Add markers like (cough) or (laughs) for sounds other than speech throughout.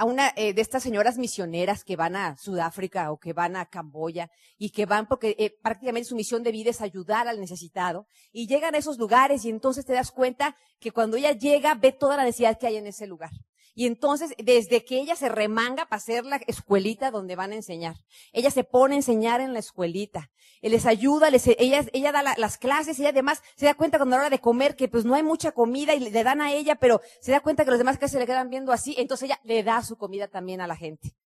a una eh, de estas señoras misioneras que van a Sudáfrica o que van a Camboya y que van porque eh, prácticamente su misión de vida es ayudar al necesitado y llegan a esos lugares y entonces te das cuenta que cuando ella llega ve toda la necesidad que hay en ese lugar. Y entonces, desde que ella se remanga para hacer la escuelita donde van a enseñar, ella se pone a enseñar en la escuelita, Él les ayuda, les, ella, ella da las clases y además se da cuenta cuando a la hora de comer que pues no hay mucha comida y le dan a ella, pero se da cuenta que los demás que se le quedan viendo así, entonces ella le da su comida también a la gente.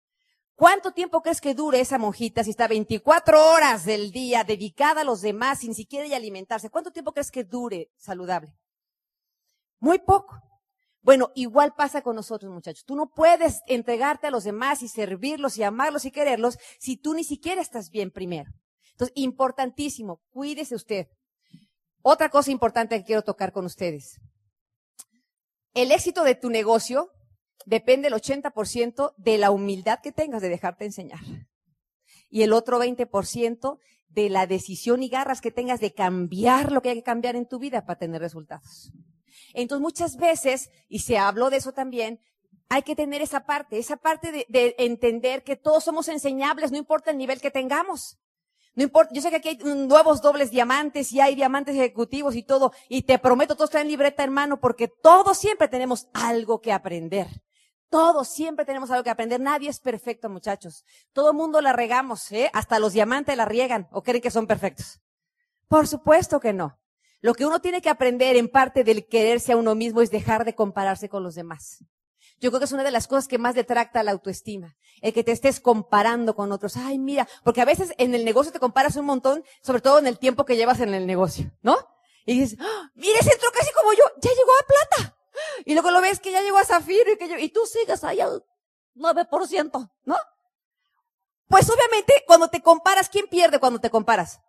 ¿Cuánto tiempo crees que dure esa monjita si está 24 horas del día dedicada a los demás sin siquiera alimentarse? ¿Cuánto tiempo crees que dure saludable? Muy poco. Bueno, igual pasa con nosotros, muchachos. Tú no puedes entregarte a los demás y servirlos y amarlos y quererlos si tú ni siquiera estás bien primero. Entonces, importantísimo, cuídese usted. Otra cosa importante que quiero tocar con ustedes. El éxito de tu negocio depende el 80% de la humildad que tengas de dejarte enseñar. Y el otro 20% de la decisión y garras que tengas de cambiar lo que hay que cambiar en tu vida para tener resultados. Entonces muchas veces, y se habló de eso también, hay que tener esa parte, esa parte de, entender que todos somos enseñables, no importa el nivel que tengamos. No importa, yo sé que aquí hay nuevos dobles diamantes y hay diamantes ejecutivos y todo, y te prometo, todos traen libreta en mano porque todos siempre tenemos algo que aprender. Todos siempre tenemos algo que aprender. Nadie es perfecto, muchachos. Todo mundo la regamos, ¿eh? Hasta los diamantes la riegan o creen que son perfectos. Por supuesto que no. Lo que uno tiene que aprender en parte del quererse a uno mismo es dejar de compararse con los demás. Yo creo que es una de las cosas que más detracta la autoestima. El que te estés comparando con otros. Ay, mira, porque a veces en el negocio te comparas un montón, sobre todo en el tiempo que llevas en el negocio, ¿no? Y dices, ¡Ah! mira, ese entró casi como yo, ya llegó a plata. Y luego lo ves que ya llegó a zafiro y que yo, y tú sigas ahí al 9%, ¿no? Pues obviamente cuando te comparas, ¿quién pierde cuando te comparas?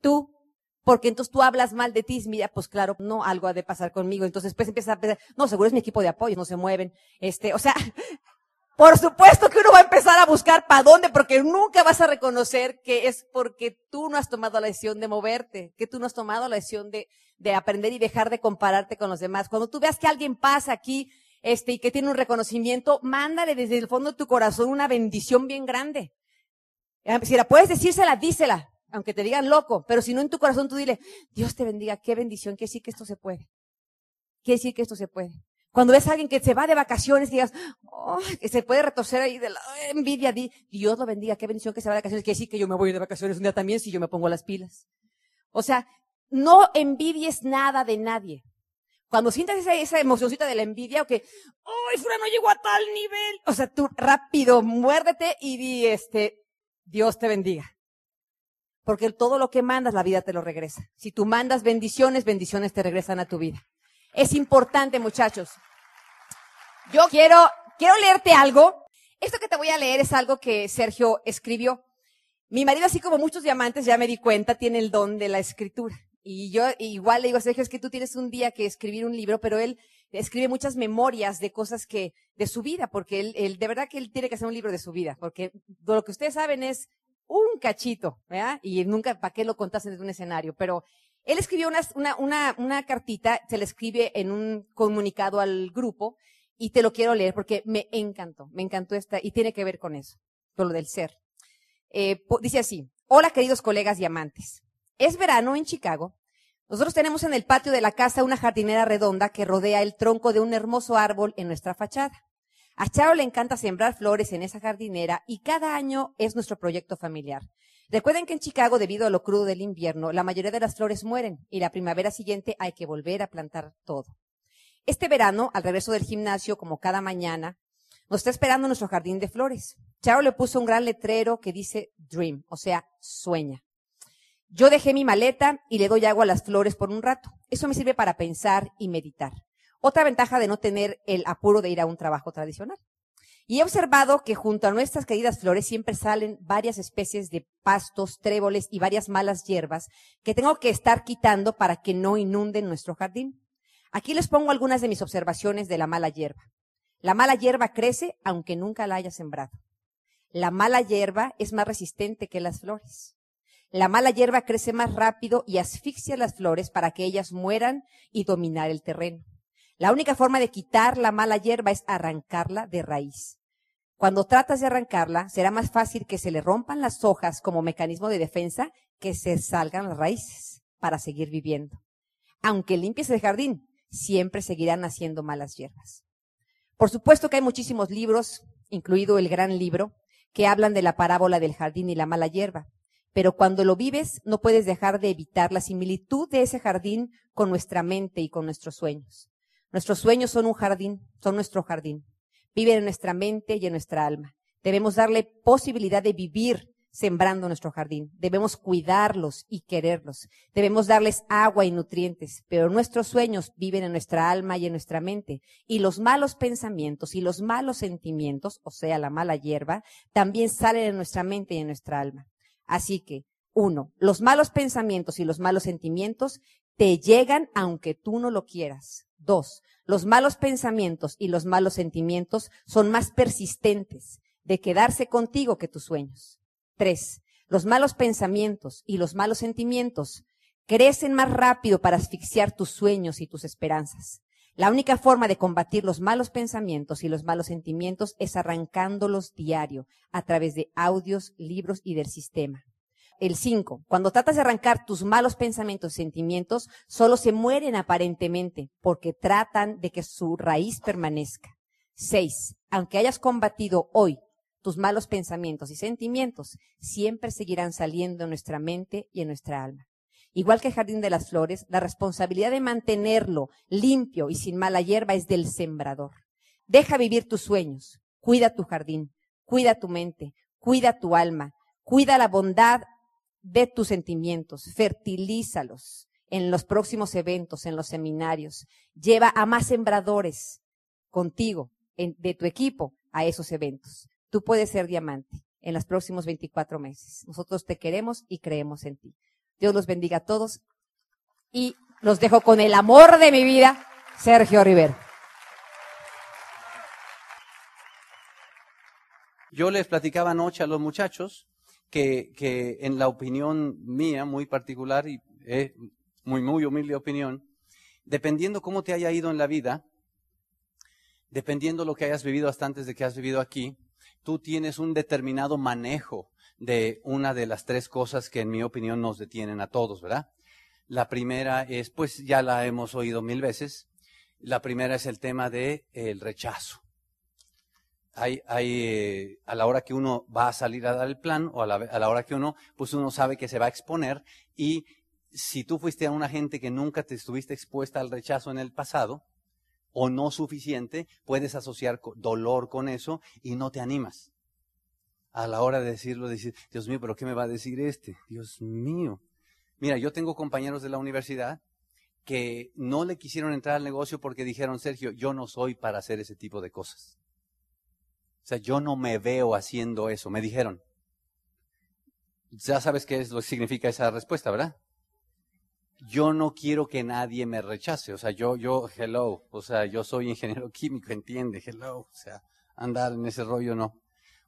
Tú porque entonces tú hablas mal de ti, mira, pues claro, no, algo ha de pasar conmigo. Entonces pues empiezas a pensar, no, seguro es mi equipo de apoyo, no se mueven. Este, o sea, (laughs) por supuesto que uno va a empezar a buscar para dónde, porque nunca vas a reconocer que es porque tú no has tomado la decisión de moverte, que tú no has tomado la decisión de, de aprender y dejar de compararte con los demás. Cuando tú veas que alguien pasa aquí, este, y que tiene un reconocimiento, mándale desde el fondo de tu corazón una bendición bien grande. Si la puedes decírsela, dísela aunque te digan loco, pero si no en tu corazón tú dile, Dios te bendiga, qué bendición, quiere decir que esto se puede. Quiere decir que esto se puede. Cuando ves a alguien que se va de vacaciones, digas, oh, que se puede retorcer ahí de la envidia, di, Dios lo bendiga, qué bendición que se va de vacaciones, quiere decir que yo me voy de vacaciones un día también si yo me pongo las pilas. O sea, no envidies nada de nadie. Cuando sientas esa, esa emocioncita de la envidia o que, ¡ay, no llegó a tal nivel! O sea, tú rápido, muérdete y di, este, Dios te bendiga. Porque todo lo que mandas, la vida te lo regresa. Si tú mandas bendiciones, bendiciones te regresan a tu vida. Es importante, muchachos. Yo quiero, quiero leerte algo. Esto que te voy a leer es algo que Sergio escribió. Mi marido, así como muchos diamantes, ya me di cuenta, tiene el don de la escritura. Y yo igual le digo, Sergio, es que tú tienes un día que escribir un libro, pero él escribe muchas memorias de cosas que, de su vida, porque él, él, de verdad que él tiene que hacer un libro de su vida, porque lo que ustedes saben es un cachito, ¿verdad? Y nunca, ¿para qué lo contaste desde un escenario? Pero él escribió una, una, una, una cartita, se le escribe en un comunicado al grupo, y te lo quiero leer porque me encantó, me encantó esta, y tiene que ver con eso, con lo del ser. Eh, dice así, hola queridos colegas y amantes. Es verano en Chicago. Nosotros tenemos en el patio de la casa una jardinera redonda que rodea el tronco de un hermoso árbol en nuestra fachada. A Charo le encanta sembrar flores en esa jardinera y cada año es nuestro proyecto familiar. Recuerden que en Chicago, debido a lo crudo del invierno, la mayoría de las flores mueren y la primavera siguiente hay que volver a plantar todo. Este verano, al regreso del gimnasio, como cada mañana, nos está esperando nuestro jardín de flores. Charo le puso un gran letrero que dice Dream, o sea, sueña. Yo dejé mi maleta y le doy agua a las flores por un rato. Eso me sirve para pensar y meditar. Otra ventaja de no tener el apuro de ir a un trabajo tradicional. Y he observado que junto a nuestras queridas flores siempre salen varias especies de pastos, tréboles y varias malas hierbas que tengo que estar quitando para que no inunden nuestro jardín. Aquí les pongo algunas de mis observaciones de la mala hierba. La mala hierba crece aunque nunca la haya sembrado. La mala hierba es más resistente que las flores. La mala hierba crece más rápido y asfixia las flores para que ellas mueran y dominar el terreno. La única forma de quitar la mala hierba es arrancarla de raíz. Cuando tratas de arrancarla, será más fácil que se le rompan las hojas como mecanismo de defensa que se salgan las raíces para seguir viviendo. Aunque limpies el jardín, siempre seguirán haciendo malas hierbas. Por supuesto que hay muchísimos libros, incluido el gran libro, que hablan de la parábola del jardín y la mala hierba. Pero cuando lo vives, no puedes dejar de evitar la similitud de ese jardín con nuestra mente y con nuestros sueños. Nuestros sueños son un jardín, son nuestro jardín. Viven en nuestra mente y en nuestra alma. Debemos darle posibilidad de vivir sembrando nuestro jardín. Debemos cuidarlos y quererlos. Debemos darles agua y nutrientes, pero nuestros sueños viven en nuestra alma y en nuestra mente. Y los malos pensamientos y los malos sentimientos, o sea, la mala hierba, también salen en nuestra mente y en nuestra alma. Así que, uno, los malos pensamientos y los malos sentimientos te llegan aunque tú no lo quieras. Dos, los malos pensamientos y los malos sentimientos son más persistentes de quedarse contigo que tus sueños. Tres, los malos pensamientos y los malos sentimientos crecen más rápido para asfixiar tus sueños y tus esperanzas. La única forma de combatir los malos pensamientos y los malos sentimientos es arrancándolos diario a través de audios, libros y del sistema. El cinco, cuando tratas de arrancar tus malos pensamientos y sentimientos, solo se mueren aparentemente porque tratan de que su raíz permanezca. Seis, aunque hayas combatido hoy tus malos pensamientos y sentimientos siempre seguirán saliendo en nuestra mente y en nuestra alma. Igual que el jardín de las flores, la responsabilidad de mantenerlo limpio y sin mala hierba es del sembrador. Deja vivir tus sueños, cuida tu jardín, cuida tu mente, cuida tu alma, cuida la bondad de tus sentimientos, fertilízalos en los próximos eventos, en los seminarios. Lleva a más sembradores contigo, de tu equipo, a esos eventos. Tú puedes ser diamante en los próximos 24 meses. Nosotros te queremos y creemos en ti. Dios los bendiga a todos y los dejo con el amor de mi vida, Sergio Rivero. Yo les platicaba anoche a los muchachos que, en la opinión mía, muy particular y muy, muy humilde opinión, dependiendo cómo te haya ido en la vida, dependiendo lo que hayas vivido hasta antes de que has vivido aquí, tú tienes un determinado manejo de una de las tres cosas que en mi opinión nos detienen a todos, ¿verdad? La primera es, pues ya la hemos oído mil veces, la primera es el tema del el rechazo. Hay, hay, eh, a la hora que uno va a salir a dar el plan o a la, a la hora que uno, pues uno sabe que se va a exponer y si tú fuiste a una gente que nunca te estuviste expuesta al rechazo en el pasado, o no suficiente, puedes asociar dolor con eso y no te animas. A la hora de decirlo, decir, Dios mío, pero ¿qué me va a decir este? Dios mío. Mira, yo tengo compañeros de la universidad que no le quisieron entrar al negocio porque dijeron, Sergio, yo no soy para hacer ese tipo de cosas. Sea, yo no me veo haciendo eso. Me dijeron. Ya sabes qué es lo que significa esa respuesta, ¿verdad? yo no quiero que nadie me rechace. O sea, yo, yo, hello, o sea, yo soy ingeniero (laughs) químico, entiende, hello, o sea, andar en ese rollo no.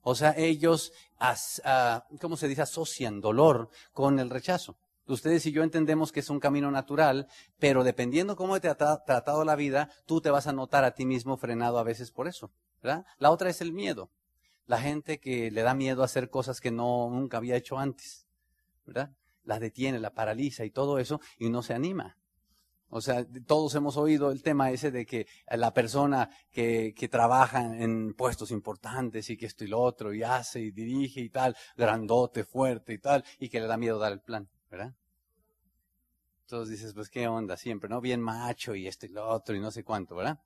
O sea, ellos, uh, ¿cómo se dice? Asocian dolor con el rechazo. Ustedes y yo entendemos que es un camino natural, pero dependiendo cómo te ha tratado la vida, tú te vas a notar a ti mismo frenado a veces por eso, ¿verdad? La otra es el miedo. La gente que le da miedo a hacer cosas que no nunca había hecho antes, ¿verdad? la detiene, la paraliza y todo eso, y no se anima. O sea, todos hemos oído el tema ese de que la persona que, que trabaja en puestos importantes y que esto y lo otro, y hace y dirige y tal, grandote, fuerte y tal, y que le da miedo dar el plan, ¿verdad? Entonces dices, pues qué onda siempre, ¿no? Bien macho y esto y lo otro y no sé cuánto, ¿verdad?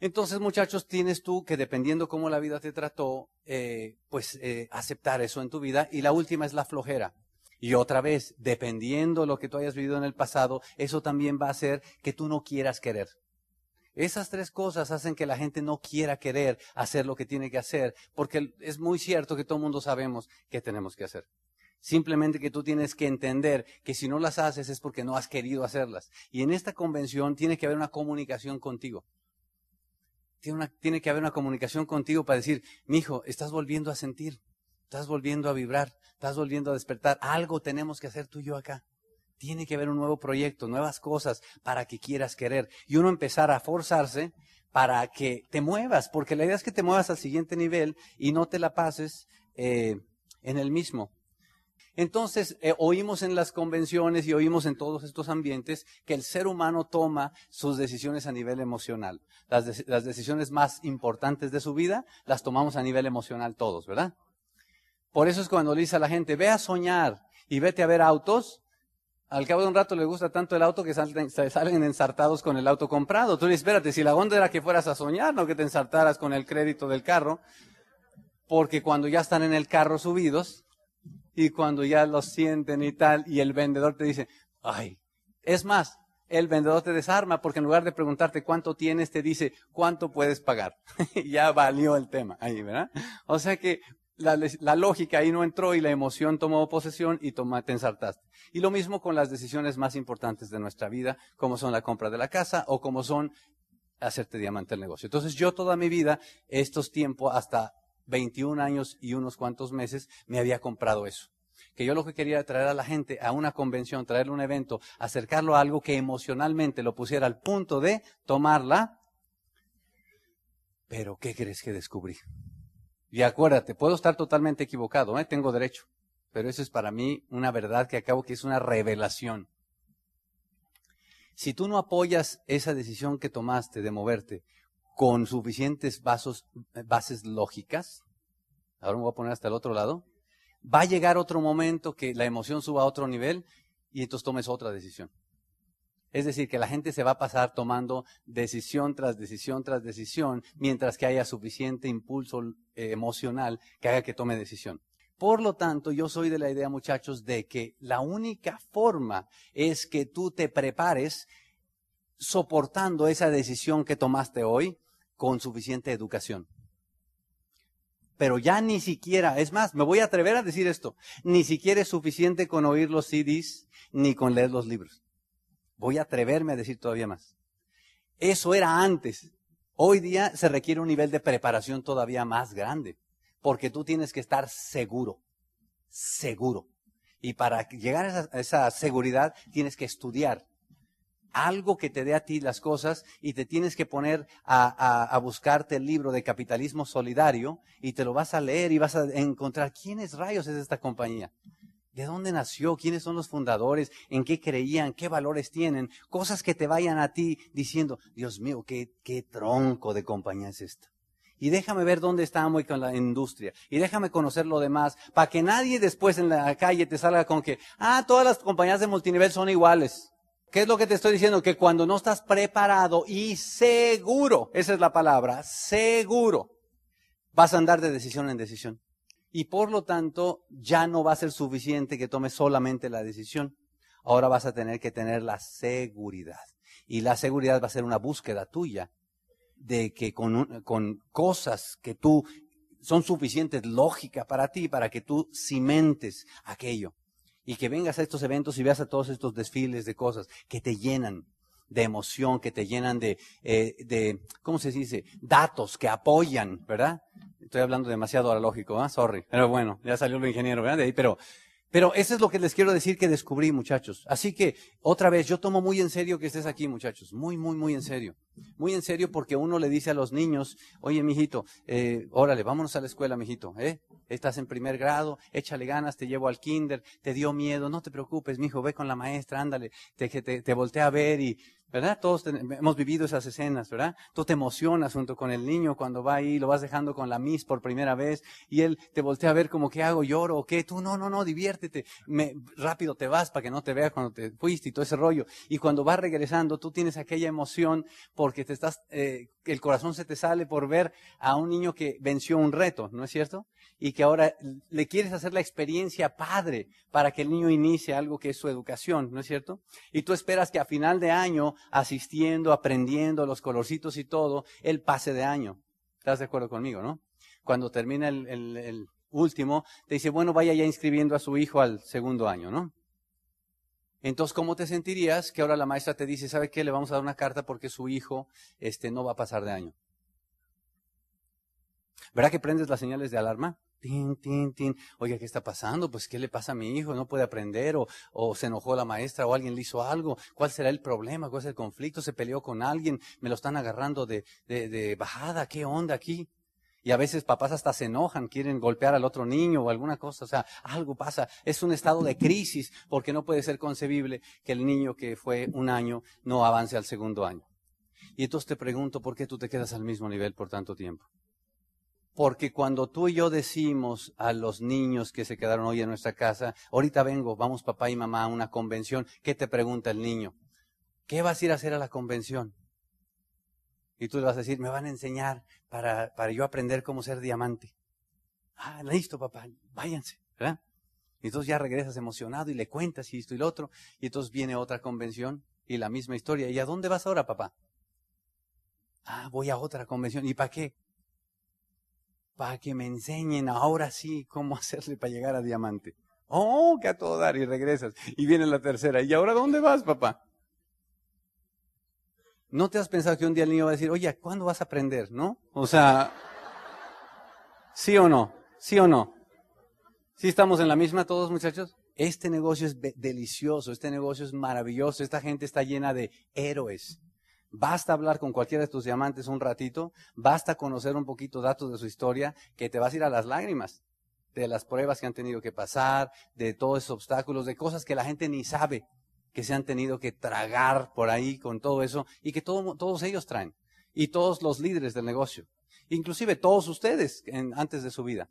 Entonces, muchachos, tienes tú que dependiendo cómo la vida te trató, eh, pues eh, aceptar eso en tu vida. Y la última es la flojera. Y otra vez, dependiendo lo que tú hayas vivido en el pasado, eso también va a hacer que tú no quieras querer. Esas tres cosas hacen que la gente no quiera querer hacer lo que tiene que hacer, porque es muy cierto que todo el mundo sabemos qué tenemos que hacer. Simplemente que tú tienes que entender que si no las haces es porque no has querido hacerlas. Y en esta convención tiene que haber una comunicación contigo. Tiene, tiene que haber una comunicación contigo para decir, mi hijo, estás volviendo a sentir, estás volviendo a vibrar, estás volviendo a despertar. Algo tenemos que hacer tú y yo acá. Tiene que haber un nuevo proyecto, nuevas cosas para que quieras querer. Y uno empezar a forzarse para que te muevas, porque la idea es que te muevas al siguiente nivel y no te la pases eh, en el mismo. Entonces, eh, oímos en las convenciones y oímos en todos estos ambientes que el ser humano toma sus decisiones a nivel emocional. Las, decisiones más importantes de su vida las tomamos a nivel emocional todos, ¿verdad? Por eso es cuando le dice a la gente, ve a soñar y vete a ver autos, al cabo de un rato le gusta tanto el auto que salen, salen ensartados con el auto comprado. Tú le dices, espérate, si la onda era que fueras a soñar, no que te ensartaras con el crédito del carro, porque cuando ya están en el carro subidos, y cuando ya lo sienten y tal, y el vendedor te dice, ay, es más, el vendedor te desarma porque en lugar de preguntarte cuánto tienes, te dice cuánto puedes pagar. (laughs) ya valió el tema ahí, ¿verdad? O sea que la, lógica ahí no entró y la emoción tomó posesión y toma, te ensartaste. Y lo mismo con las decisiones más importantes de nuestra vida, como son la compra de la casa o como son hacerte diamante el negocio. Entonces yo toda mi vida, estos tiempos, hasta 21 años y unos cuantos meses, me había comprado eso. Que yo lo que quería era traer a la gente a una convención, traerle un evento, acercarlo a algo que emocionalmente lo pusiera al punto de tomarla. Pero, ¿qué crees que descubrí? Y acuérdate, puedo estar totalmente equivocado, ¿eh? tengo derecho. Pero eso es para mí una verdad que acabo que es una revelación. Si tú no apoyas esa decisión que tomaste de moverte con suficientes bases lógicas, ahora me voy a poner hasta el otro lado, va a llegar otro momento que la emoción suba a otro nivel y entonces tomes otra decisión. Es decir, que la gente se va a pasar tomando decisión tras decisión tras decisión, mientras que haya suficiente impulso eh, emocional que haga que tome decisión. Por lo tanto, yo soy de la idea, muchachos, de que la única forma es que tú te prepares soportando esa decisión que tomaste hoy con suficiente educación. Pero ya ni siquiera, es más, me voy a atrever a decir esto, ni siquiera es suficiente con oír los CDs ni con leer los libros. Voy a atreverme a decir todavía más. Eso era antes. Hoy día se requiere un nivel de preparación todavía más grande, porque tú tienes que estar seguro, seguro. Y para llegar a esa, a esa seguridad tienes que estudiar, algo que te dé a ti las cosas y te tienes que poner a, buscarte el libro de capitalismo solidario y te lo vas a leer y vas a encontrar quiénes rayos es esta compañía. ¿De dónde nació? ¿Quiénes son los fundadores? ¿En qué creían? ¿Qué valores tienen? Cosas que te vayan a ti diciendo, Dios mío, qué, qué tronco de compañía es esta. Y déjame ver dónde estamos con la industria. Y déjame conocer lo demás. Para que nadie después en la calle te salga con que, ah, todas las compañías de multinivel son iguales. ¿Qué es lo que te estoy diciendo? Que cuando no estás preparado y seguro, esa es la palabra, seguro, vas a andar de decisión en decisión. Y por lo tanto, ya no va a ser suficiente que tomes solamente la decisión. Ahora vas a tener que tener la seguridad. Y la seguridad va a ser una búsqueda tuya de que con, con cosas que tú son suficientes lógica para ti, para que tú cimentes aquello y que vengas a estos eventos y veas a todos estos desfiles de cosas que te llenan de emoción, que te llenan de, eh, de ¿cómo se dice? Datos que apoyan, ¿verdad? Estoy hablando demasiado ahora ¿ah? Sorry. Pero bueno, ya salió el ingeniero, ¿verdad? De ahí, pero pero eso es lo que les quiero decir que descubrí, muchachos. Así que, otra vez, yo tomo muy en serio que estés aquí, muchachos. Muy, muy, muy en serio. Muy en serio porque uno le dice a los niños, oye, mijito, eh, órale, vámonos a la escuela, mijito, ¿eh? Estás en primer grado, échale ganas, te llevo al kinder, te dio miedo, no te preocupes, mijo, ve con la maestra, ándale, te, te, te voltea a ver y ¿verdad? Todos hemos vivido esas escenas, ¿verdad? Tú te emocionas junto con el niño cuando va ahí, lo vas dejando con la Miss por primera vez y él te voltea a ver como, ¿qué hago? ¿Lloro o qué? Tú, no, no, no, diviértete. Rápido te vas para que no te vea cuando te fuiste y todo ese rollo. Y cuando vas regresando, tú tienes aquella emoción porque te estás, eh, el corazón se te sale por ver a un niño que venció un reto, ¿no es cierto? Y que ahora le quieres hacer la experiencia padre para que el niño inicie algo que es su educación, ¿no es cierto? Y tú esperas que a final de año, asistiendo, aprendiendo los colorcitos y todo, él pase de año. ¿Estás de acuerdo conmigo, no? Cuando termina el, el último, te dice, bueno, vaya ya inscribiendo a su hijo al segundo año, ¿no? Entonces, ¿cómo te sentirías que ahora la maestra te dice, ¿sabe qué? Le vamos a dar una carta porque su hijo este, no va a pasar de año. ¿Verdad que prendes las señales de alarma? Tin, tin, tin. Oiga, ¿qué está pasando? Pues, ¿qué le pasa a mi hijo? ¿No puede aprender? O, o se enojó la maestra? ¿O alguien le hizo algo? ¿Cuál será el problema? ¿Cuál es el conflicto? ¿Se peleó con alguien? ¿Me lo están agarrando de, de, de bajada? ¿Qué onda aquí? Y a veces papás hasta se enojan, quieren golpear al otro niño o alguna cosa. O sea, algo pasa. Es un estado de crisis porque no puede ser concebible que el niño que fue un año no avance al segundo año. Y entonces te pregunto, ¿por qué tú te quedas al mismo nivel por tanto tiempo? Porque cuando tú y yo decimos a los niños que se quedaron hoy en nuestra casa, ahorita vengo, vamos papá y mamá a una convención, ¿qué te pregunta el niño? ¿Qué vas a ir a hacer a la convención? Y tú le vas a decir, me van a enseñar para, para yo aprender cómo ser diamante. Ah, listo, papá, váyanse, ¿verdad? Y entonces ya regresas emocionado y le cuentas y esto y lo otro. Y entonces viene otra convención y la misma historia. ¿Y a dónde vas ahora, papá? Ah, voy a otra convención. ¿Y para qué? Para que me enseñen ahora sí cómo (laughs) hacerle para llegar a diamante. Oh, que a todo dar y regresas. Y viene la tercera. ¿Y ahora dónde vas, papá? ¿No te has pensado que un día el niño va a decir, oye, ¿cuándo vas a aprender? ¿No? O sea, ¿sí o no? ¿Sí o no? ¿Sí estamos en la misma todos, muchachos? Este negocio es delicioso, este negocio es maravilloso, esta gente está llena de héroes. Basta hablar con cualquiera de tus diamantes un ratito, basta conocer un poquito datos de su historia, que te vas a ir a las lágrimas de las pruebas que han tenido que pasar, de todos esos obstáculos, de cosas que la gente ni sabe que se han tenido que tragar por ahí con todo eso y que todos ellos traen. Y todos los líderes del negocio. Inclusive todos ustedes antes de su vida.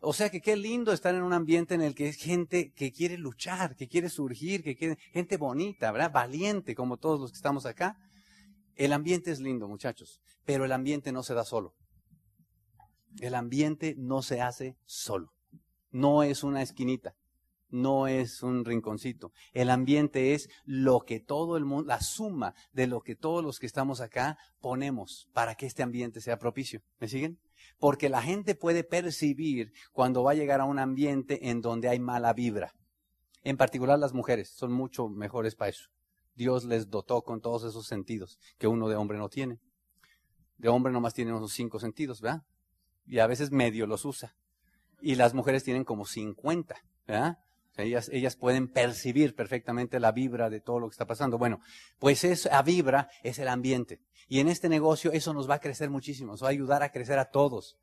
O sea que qué lindo estar en un ambiente en el que es gente que quiere luchar, que quiere surgir, que quiere, gente bonita, ¿verdad? Valiente como todos los que estamos acá. El ambiente es lindo, muchachos, pero el ambiente no se da solo. El ambiente no se hace solo. No es una esquinita no es un rinconcito. El ambiente es lo que todo el mundo, la suma de lo que todos los que estamos acá ponemos para que este ambiente sea propicio. ¿Me siguen? Porque la gente puede percibir cuando va a llegar a un ambiente en donde hay mala vibra. En particular las mujeres son mucho mejores para eso. Dios les dotó con todos esos sentidos que uno de hombre no tiene. De hombre nomás tiene unos cinco sentidos, ¿verdad? Y a veces medio los usa. Y las mujeres tienen como cincuenta, ¿verdad? Ellas, ellas pueden percibir perfectamente la vibra de todo lo que está pasando. Bueno, pues esa vibra es el ambiente. Y en este negocio eso nos va a crecer muchísimo, nos va a ayudar a crecer a todos.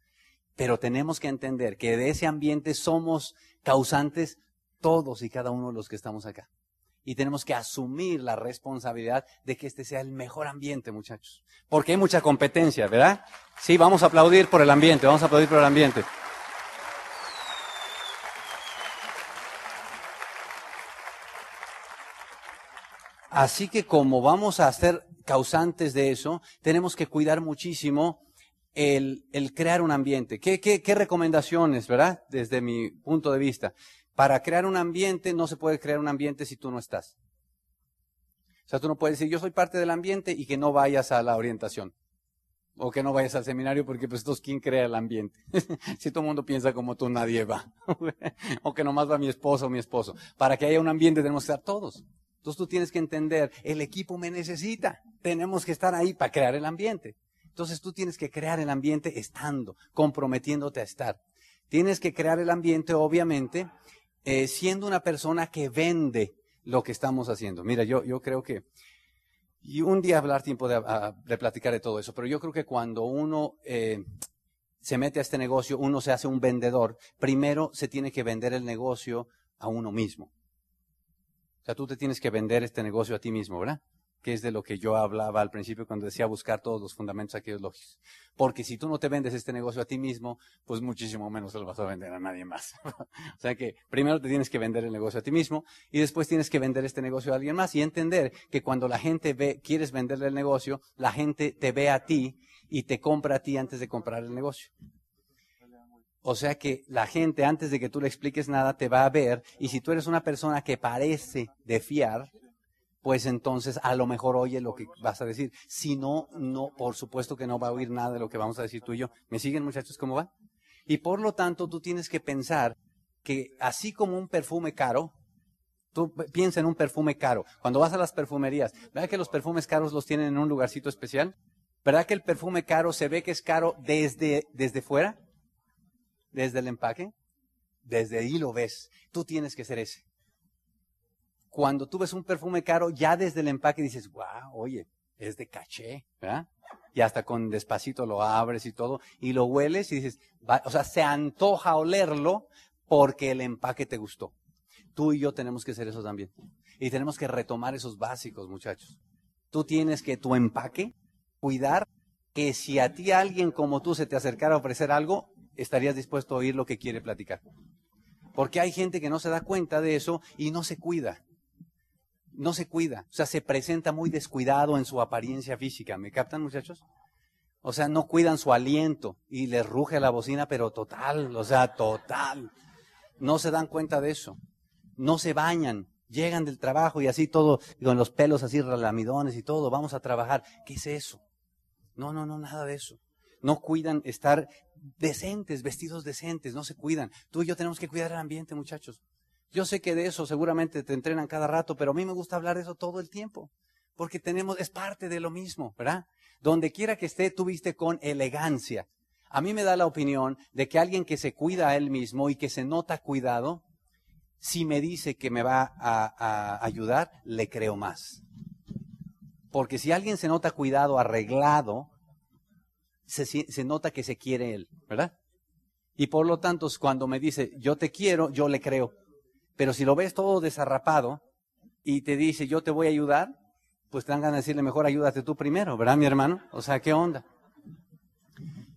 Pero tenemos que entender que de ese ambiente somos causantes todos y cada uno de los que estamos acá. Y tenemos que asumir la responsabilidad de que este sea el mejor ambiente, muchachos. Porque hay mucha competencia, ¿verdad? Sí, vamos a aplaudir por el ambiente, vamos a aplaudir por el ambiente. Así que como vamos a ser causantes de eso, tenemos que cuidar muchísimo el, crear un ambiente. ¿Qué, ¿Qué, recomendaciones, verdad? Desde mi punto de vista. Para crear un ambiente, no se puede crear un ambiente si tú no estás. O sea, tú no puedes decir, yo soy parte del ambiente y que no vayas a la orientación. O que no vayas al seminario porque pues entonces ¿quién crea el ambiente? (laughs) si todo el mundo piensa como tú, nadie va. (laughs) o que nomás va mi esposo o mi esposo. Para que haya un ambiente tenemos que estar todos. Entonces tú tienes que entender, el equipo me necesita, tenemos que estar ahí para crear el ambiente. Entonces tú tienes que crear el ambiente estando, comprometiéndote a estar. Tienes que crear el ambiente, obviamente, eh, siendo una persona que vende lo que estamos haciendo. Mira, yo, creo que, y un día hablar tiempo de, de platicar de todo eso, pero yo creo que cuando uno eh, se mete a este negocio, uno se hace un vendedor, primero se tiene que vender el negocio a uno mismo. Sea, tú te tienes que vender este negocio a ti mismo, ¿verdad? Que es de lo que yo hablaba al principio cuando decía buscar todos los fundamentos aquellos lógicos. Porque si tú no te vendes este negocio a ti mismo, pues muchísimo menos se lo vas a vender a nadie más. (laughs) o sea que primero te tienes que vender el negocio a ti mismo y después tienes que vender este negocio a alguien más y entender que cuando la gente ve, quieres venderle el negocio, la gente te ve a ti y te compra a ti antes de comprar el negocio. O sea que la gente, antes de que tú le expliques nada, te va a ver. Y si tú eres una persona que parece de fiar, pues entonces a lo mejor oye lo que vas a decir. Si no, no, por supuesto que no va a oír nada de lo que vamos a decir tú y yo. ¿Me siguen muchachos cómo va? Y por lo tanto, tú tienes que pensar que así como un perfume caro, tú piensa en un perfume caro. Cuando vas a las perfumerías, ¿verdad que los perfumes caros los tienen en un lugarcito especial? ¿Verdad que el perfume caro se ve que es caro desde, desde fuera? Desde el empaque. Desde ahí lo ves. Tú tienes que ser ese. Cuando tú ves un perfume caro, ya desde el empaque dices, wow, oye, es de caché, ¿verdad? Y hasta con despacito lo abres y todo, y lo hueles y dices, o sea, se antoja olerlo porque el empaque te gustó. Tú y yo tenemos que ser eso también. Y tenemos que retomar esos básicos, muchachos. Tú tienes que tu empaque cuidar que si a ti alguien como tú se te acercara a ofrecer algo, estarías dispuesto a oír lo que quiere platicar. Porque hay gente que no se da cuenta de eso y no se cuida. No se cuida. O sea, se presenta muy descuidado en su apariencia física. ¿Me captan, muchachos? O sea, no cuidan su aliento y les ruge la bocina, pero total, o sea, total. No se dan cuenta de eso. No se bañan. Llegan del trabajo y así todo, con los pelos así relamidones y todo, vamos a trabajar. ¿Qué es eso? No, no, no, nada de eso. No cuidan estar decentes, vestidos decentes, no se cuidan. Tú y yo tenemos que cuidar el ambiente, muchachos. Yo sé que de eso seguramente te entrenan cada rato, pero a mí me gusta hablar de eso todo el tiempo, porque tenemos, es parte de lo mismo, ¿verdad? Donde quiera que esté, tú viste con elegancia. A mí me da la opinión de que alguien que se cuida a él mismo y que se nota cuidado, si me dice que me va a, a ayudar, le creo más. Porque si alguien se nota cuidado, arreglado, se, se, nota que se quiere él, ¿verdad? Y por lo tanto, cuando me dice, yo te quiero, yo le creo. Pero si lo ves todo desarrapado y te dice, yo te voy a ayudar, pues te dan ganas de decirle, mejor ayúdate tú primero, ¿verdad, mi hermano? O sea, ¿qué onda?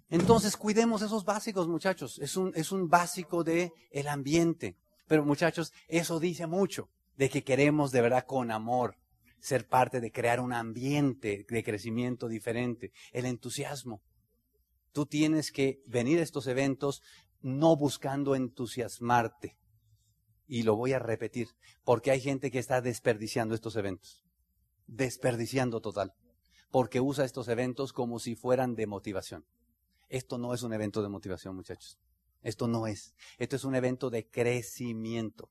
Entonces, cuidemos esos básicos, muchachos. Es un, es un básico de el ambiente. Pero, muchachos, eso dice mucho de que queremos de verdad con amor ser parte de crear un ambiente de crecimiento diferente, el entusiasmo. Tú tienes que venir a estos eventos no buscando entusiasmarte. Y lo voy a repetir, porque hay gente que está desperdiciando estos eventos. Desperdiciando total. Porque usa estos eventos como si fueran de motivación. Esto no es un evento de motivación, muchachos. Esto no es. Esto es un evento de crecimiento.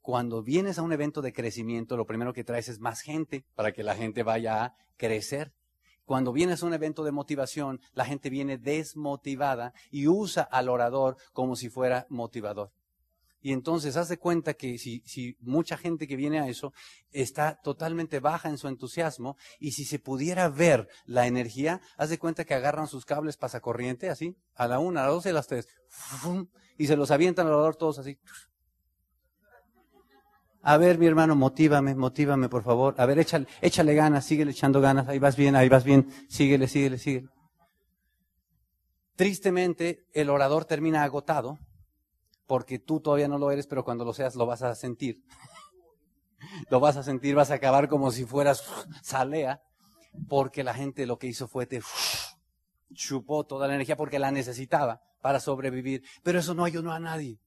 Cuando vienes a un evento de crecimiento, lo primero que traes es más gente para que la gente vaya a crecer. Cuando vienes a un evento de motivación, la gente viene desmotivada y usa al orador como si fuera motivador. Y entonces haz de cuenta que si, mucha gente que viene a eso está totalmente baja en su entusiasmo y si se pudiera ver la energía, haz de cuenta que agarran sus cables pasacorriente así, a la una, a la dos y a las tres, y se los avientan al orador todos así. A ver, mi hermano, motívame, motívame, por favor. A ver, échale, échale ganas, síguele echando ganas. Ahí vas bien, ahí vas bien. Síguele, síguele, síguele. Tristemente, el orador termina agotado, porque tú todavía no lo eres, pero cuando lo seas lo vas a sentir. (laughs) lo vas a sentir, vas a acabar como si fueras (laughs) salea, porque la gente lo que hizo fue te (laughs) chupó toda la energía porque la necesitaba para sobrevivir. Pero eso no ayudó a nadie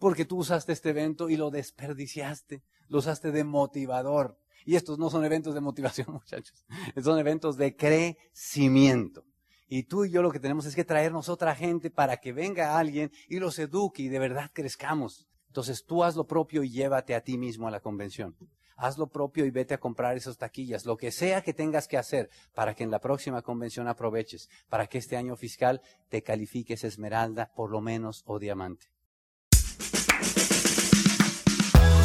porque tú usaste este evento y lo desperdiciaste, lo usaste de motivador. Y estos no son eventos de motivación, (laughs) muchachos, son eventos de crecimiento. Y tú y yo lo que tenemos es que traernos otra gente para que venga alguien y los eduque y de verdad crezcamos. Entonces tú haz lo propio y llévate a ti mismo a la convención. Haz lo propio y vete a comprar esas taquillas, lo que sea que tengas que hacer para que en la próxima convención aproveches, para que este año fiscal te califiques esmeralda por lo menos o diamante.